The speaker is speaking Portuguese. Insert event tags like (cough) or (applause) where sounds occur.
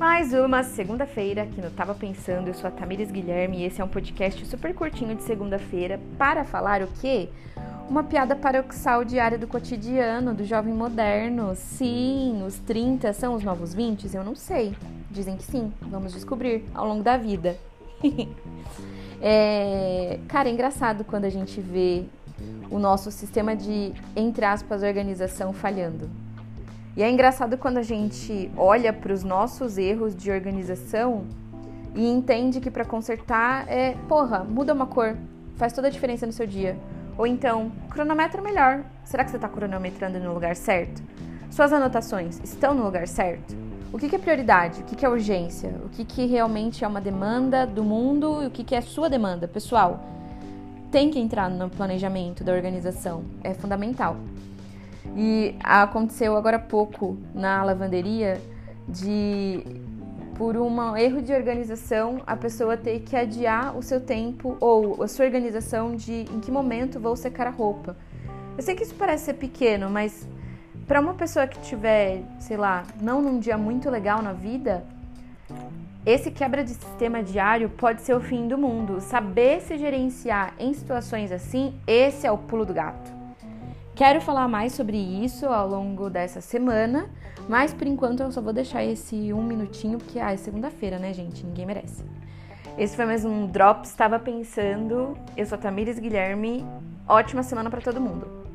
Mais uma segunda-feira que não tava pensando. Eu sou a Tamires Guilherme e esse é um podcast super curtinho de segunda-feira para falar o quê? Uma piada paradoxal diária do cotidiano do jovem moderno. Sim, os 30 são os novos 20? Eu não sei. Dizem que sim. Vamos descobrir ao longo da vida. (laughs) é... Cara, é engraçado quando a gente vê o nosso sistema de, entre aspas, organização falhando. E é engraçado quando a gente olha para os nossos erros de organização e entende que para consertar é, porra, muda uma cor, faz toda a diferença no seu dia. Ou então, cronometra melhor. Será que você está cronometrando no lugar certo? Suas anotações estão no lugar certo? O que, que é prioridade? O que, que é urgência? O que, que realmente é uma demanda do mundo e o que, que é sua demanda pessoal? Tem que entrar no planejamento da organização, é fundamental. E aconteceu agora há pouco na lavanderia de por um erro de organização a pessoa ter que adiar o seu tempo ou a sua organização de em que momento vou secar a roupa. Eu sei que isso parece ser pequeno, mas para uma pessoa que tiver, sei lá, não num dia muito legal na vida, esse quebra de sistema diário pode ser o fim do mundo. Saber se gerenciar em situações assim, esse é o pulo do gato. Quero falar mais sobre isso ao longo dessa semana, mas por enquanto eu só vou deixar esse um minutinho, porque ah, é segunda-feira, né, gente? Ninguém merece. Esse foi mais um Drops. Estava pensando. Eu sou a Tamires Guilherme. Ótima semana para todo mundo.